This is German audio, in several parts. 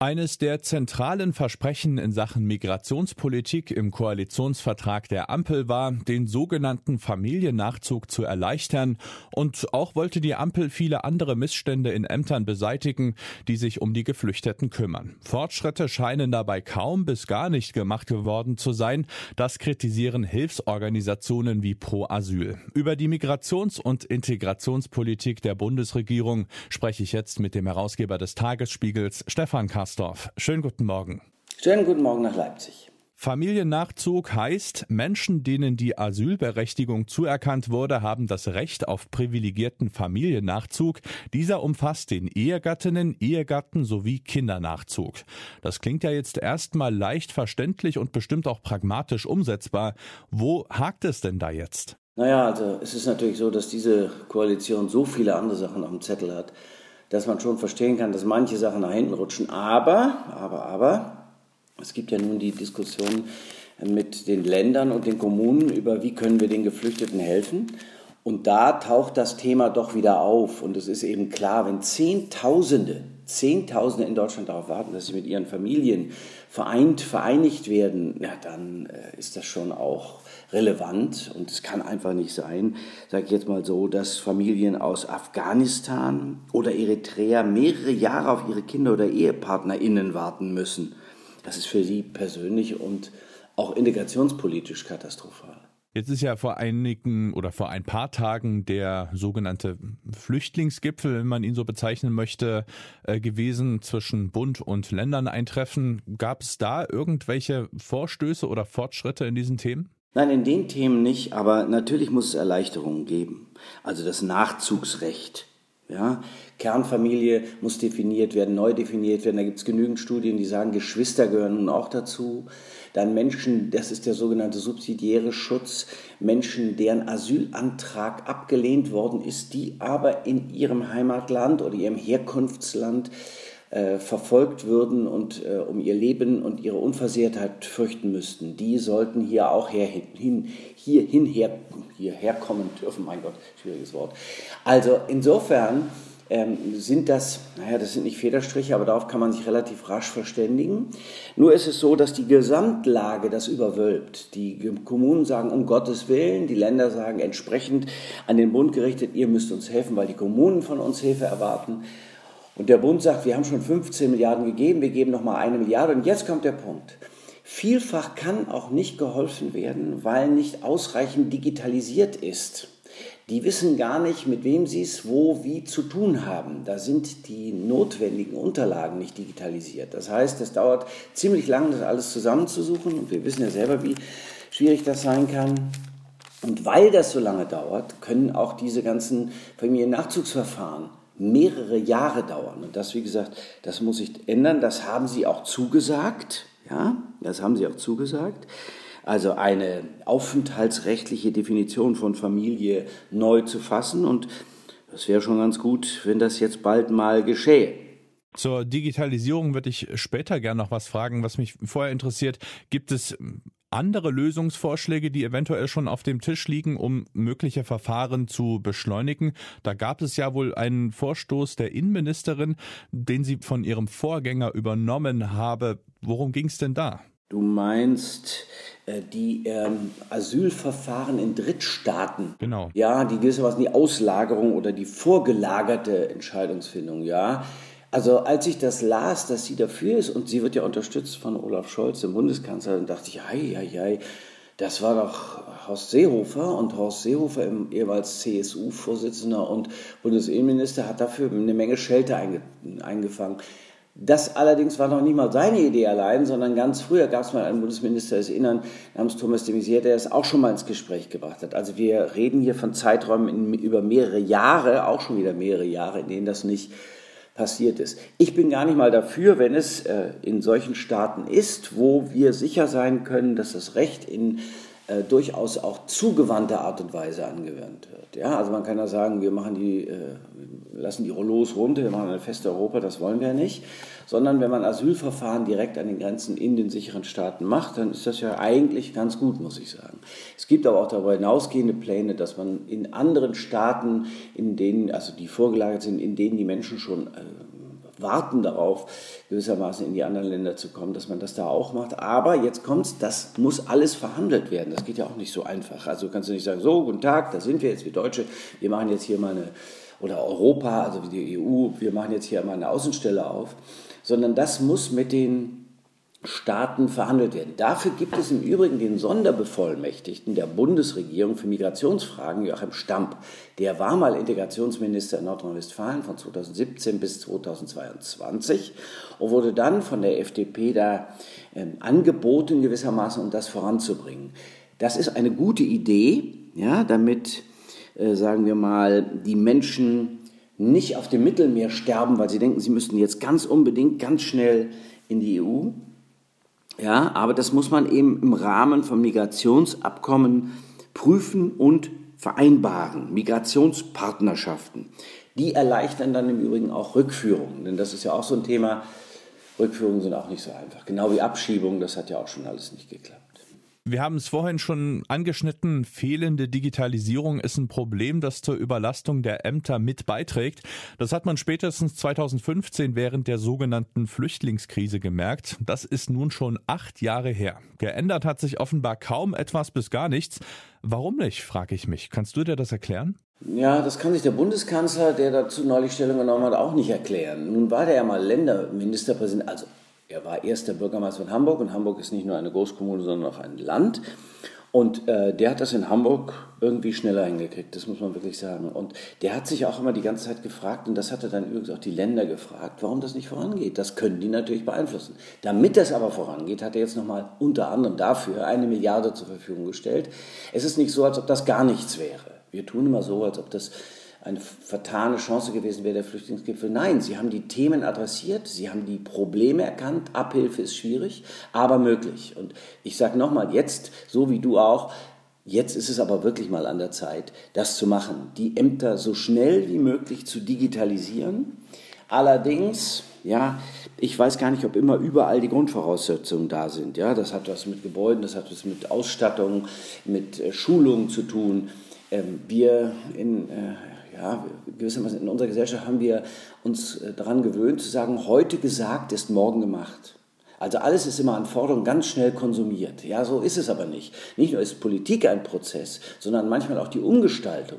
Eines der zentralen Versprechen in Sachen Migrationspolitik im Koalitionsvertrag der Ampel war, den sogenannten Familiennachzug zu erleichtern. Und auch wollte die Ampel viele andere Missstände in Ämtern beseitigen, die sich um die Geflüchteten kümmern. Fortschritte scheinen dabei kaum bis gar nicht gemacht geworden zu sein. Das kritisieren Hilfsorganisationen wie Pro Asyl. Über die Migrations- und Integrationspolitik der Bundesregierung spreche ich jetzt mit dem Herausgeber des Tagesspiegels, Stefan Kassel. Karsdorf. Schönen guten Morgen. Schönen guten Morgen nach Leipzig. Familiennachzug heißt, Menschen, denen die Asylberechtigung zuerkannt wurde, haben das Recht auf privilegierten Familiennachzug. Dieser umfasst den Ehegattinnen, Ehegatten sowie Kindernachzug. Das klingt ja jetzt erstmal leicht verständlich und bestimmt auch pragmatisch umsetzbar. Wo hakt es denn da jetzt? Naja, also es ist natürlich so, dass diese Koalition so viele andere Sachen dem Zettel hat, dass man schon verstehen kann, dass manche Sachen nach hinten rutschen. Aber, aber, aber, es gibt ja nun die Diskussion mit den Ländern und den Kommunen über, wie können wir den Geflüchteten helfen. Und da taucht das Thema doch wieder auf. Und es ist eben klar, wenn Zehntausende, Zehntausende in Deutschland darauf warten, dass sie mit ihren Familien vereint, vereinigt werden, ja, dann äh, ist das schon auch relevant. Und es kann einfach nicht sein, sage ich jetzt mal so, dass Familien aus Afghanistan oder Eritrea mehrere Jahre auf ihre Kinder oder EhepartnerInnen warten müssen. Das ist für sie persönlich und auch integrationspolitisch katastrophal. Jetzt ist ja vor einigen oder vor ein paar Tagen der sogenannte Flüchtlingsgipfel, wenn man ihn so bezeichnen möchte, äh, gewesen zwischen Bund und Ländern eintreffen. Gab es da irgendwelche Vorstöße oder Fortschritte in diesen Themen? Nein, in den Themen nicht, aber natürlich muss es Erleichterungen geben. Also das Nachzugsrecht. Ja, Kernfamilie muss definiert werden, neu definiert werden. Da gibt es genügend Studien, die sagen, Geschwister gehören nun auch dazu. Dann Menschen, das ist der sogenannte subsidiäre Schutz, Menschen, deren Asylantrag abgelehnt worden ist, die aber in ihrem Heimatland oder ihrem Herkunftsland äh, verfolgt würden und äh, um ihr Leben und ihre Unversehrtheit fürchten müssten, die sollten hier auch her, hin, hier hinher, hierher kommen dürfen. Mein Gott, schwieriges Wort. Also insofern ähm, sind das, naja, das sind nicht Federstriche, aber darauf kann man sich relativ rasch verständigen. Nur ist es so, dass die Gesamtlage das überwölbt. Die Kommunen sagen, um Gottes Willen, die Länder sagen entsprechend an den Bund gerichtet, ihr müsst uns helfen, weil die Kommunen von uns Hilfe erwarten. Und der Bund sagt, wir haben schon 15 Milliarden gegeben, wir geben noch mal eine Milliarde. Und jetzt kommt der Punkt. Vielfach kann auch nicht geholfen werden, weil nicht ausreichend digitalisiert ist. Die wissen gar nicht, mit wem sie es wo, wie zu tun haben. Da sind die notwendigen Unterlagen nicht digitalisiert. Das heißt, es dauert ziemlich lang, das alles zusammenzusuchen. Und wir wissen ja selber, wie schwierig das sein kann. Und weil das so lange dauert, können auch diese ganzen Familiennachzugsverfahren mehrere Jahre dauern. Und das, wie gesagt, das muss sich ändern. Das haben sie auch zugesagt. Ja, das haben sie auch zugesagt. Also eine aufenthaltsrechtliche Definition von Familie neu zu fassen. Und das wäre schon ganz gut, wenn das jetzt bald mal geschähe. Zur Digitalisierung würde ich später gerne noch was fragen. Was mich vorher interessiert, gibt es andere Lösungsvorschläge, die eventuell schon auf dem Tisch liegen, um mögliche Verfahren zu beschleunigen? Da gab es ja wohl einen Vorstoß der Innenministerin, den sie von ihrem Vorgänger übernommen habe. Worum ging es denn da? Du meinst äh, die ähm, Asylverfahren in Drittstaaten. Genau. Ja, die gewissermaßen die Auslagerung oder die vorgelagerte Entscheidungsfindung, ja. Also als ich das las, dass sie dafür ist und sie wird ja unterstützt von Olaf Scholz, dem Bundeskanzler, dann dachte ich, hei, hei, hei, das war doch Horst Seehofer und Horst Seehofer, ehemals CSU-Vorsitzender und Bundesinnenminister, hat dafür eine Menge Schelte einge eingefangen. Das allerdings war noch nicht mal seine Idee allein, sondern ganz früher gab es mal einen Bundesminister des Innern namens Thomas de Maizière, der es auch schon mal ins Gespräch gebracht hat. Also wir reden hier von Zeiträumen in, über mehrere Jahre, auch schon wieder mehrere Jahre, in denen das nicht passiert ist. Ich bin gar nicht mal dafür, wenn es äh, in solchen Staaten ist, wo wir sicher sein können, dass das Recht in äh, durchaus auch zugewandte Art und Weise angewandt wird. Ja, also man kann ja sagen, wir machen die, äh, lassen die Rollos runter, wir machen eine feste Europa, das wollen wir nicht. Sondern wenn man Asylverfahren direkt an den Grenzen in den sicheren Staaten macht, dann ist das ja eigentlich ganz gut, muss ich sagen. Es gibt aber auch darüber hinausgehende Pläne, dass man in anderen Staaten, in denen, also die vorgelagert sind, in denen die Menschen schon äh, warten darauf, gewissermaßen in die anderen Länder zu kommen, dass man das da auch macht. Aber jetzt kommt's, das muss alles verhandelt werden. Das geht ja auch nicht so einfach. Also kannst du nicht sagen, so, guten Tag, da sind wir jetzt, wir Deutsche, wir machen jetzt hier mal eine, oder Europa, also wie die EU, wir machen jetzt hier mal eine Außenstelle auf, sondern das muss mit den Staaten verhandelt werden. Dafür gibt es im Übrigen den Sonderbevollmächtigten der Bundesregierung für Migrationsfragen, Joachim Stamp. Der war mal Integrationsminister in Nordrhein-Westfalen von 2017 bis 2022 und wurde dann von der FDP da äh, angeboten, gewissermaßen, um das voranzubringen. Das ist eine gute Idee, ja, damit, äh, sagen wir mal, die Menschen nicht auf dem Mittelmeer sterben, weil sie denken, sie müssten jetzt ganz unbedingt, ganz schnell in die EU, ja, aber das muss man eben im Rahmen von Migrationsabkommen prüfen und vereinbaren. Migrationspartnerschaften. Die erleichtern dann im Übrigen auch Rückführungen, denn das ist ja auch so ein Thema. Rückführungen sind auch nicht so einfach. Genau wie Abschiebungen, das hat ja auch schon alles nicht geklappt. Wir haben es vorhin schon angeschnitten, fehlende Digitalisierung ist ein Problem, das zur Überlastung der Ämter mit beiträgt. Das hat man spätestens 2015 während der sogenannten Flüchtlingskrise gemerkt. Das ist nun schon acht Jahre her. Geändert hat sich offenbar kaum etwas bis gar nichts. Warum nicht, frage ich mich. Kannst du dir das erklären? Ja, das kann sich der Bundeskanzler, der dazu neulich Stellung genommen hat, auch nicht erklären. Nun war der ja mal Länderministerpräsident, also er war erster Bürgermeister von Hamburg und Hamburg ist nicht nur eine Großkommune, sondern auch ein Land. Und äh, der hat das in Hamburg irgendwie schneller hingekriegt, das muss man wirklich sagen. Und der hat sich auch immer die ganze Zeit gefragt, und das hat er dann übrigens auch die Länder gefragt, warum das nicht vorangeht. Das können die natürlich beeinflussen. Damit das aber vorangeht, hat er jetzt nochmal unter anderem dafür eine Milliarde zur Verfügung gestellt. Es ist nicht so, als ob das gar nichts wäre. Wir tun immer so, als ob das eine vertane Chance gewesen wäre, der Flüchtlingsgipfel. Nein, sie haben die Themen adressiert, sie haben die Probleme erkannt. Abhilfe ist schwierig, aber möglich. Und ich sage nochmal, jetzt, so wie du auch, jetzt ist es aber wirklich mal an der Zeit, das zu machen, die Ämter so schnell wie möglich zu digitalisieren. Allerdings, ja, ich weiß gar nicht, ob immer überall die Grundvoraussetzungen da sind. Ja, das hat was mit Gebäuden, das hat was mit Ausstattung, mit äh, Schulungen zu tun. Ähm, wir in äh, ja, gewissermaßen in unserer Gesellschaft haben wir uns äh, daran gewöhnt zu sagen, heute gesagt ist morgen gemacht. Also alles ist immer an Forderung ganz schnell konsumiert. Ja, so ist es aber nicht. Nicht nur ist Politik ein Prozess, sondern manchmal auch die Umgestaltung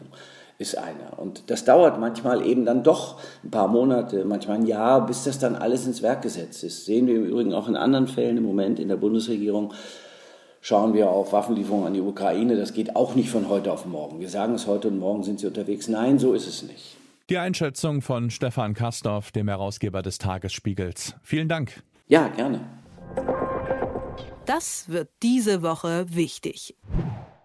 ist einer. Und das dauert manchmal eben dann doch ein paar Monate, manchmal ein Jahr, bis das dann alles ins Werk gesetzt ist. Sehen wir im Übrigen auch in anderen Fällen im Moment in der Bundesregierung schauen wir auf Waffenlieferungen an die Ukraine. Das geht auch nicht von heute auf morgen. Wir sagen es heute und morgen sind sie unterwegs. Nein, so ist es nicht. Die Einschätzung von Stefan Kastorf, dem Herausgeber des Tagesspiegels. Vielen Dank. Ja, gerne. Das wird diese Woche wichtig.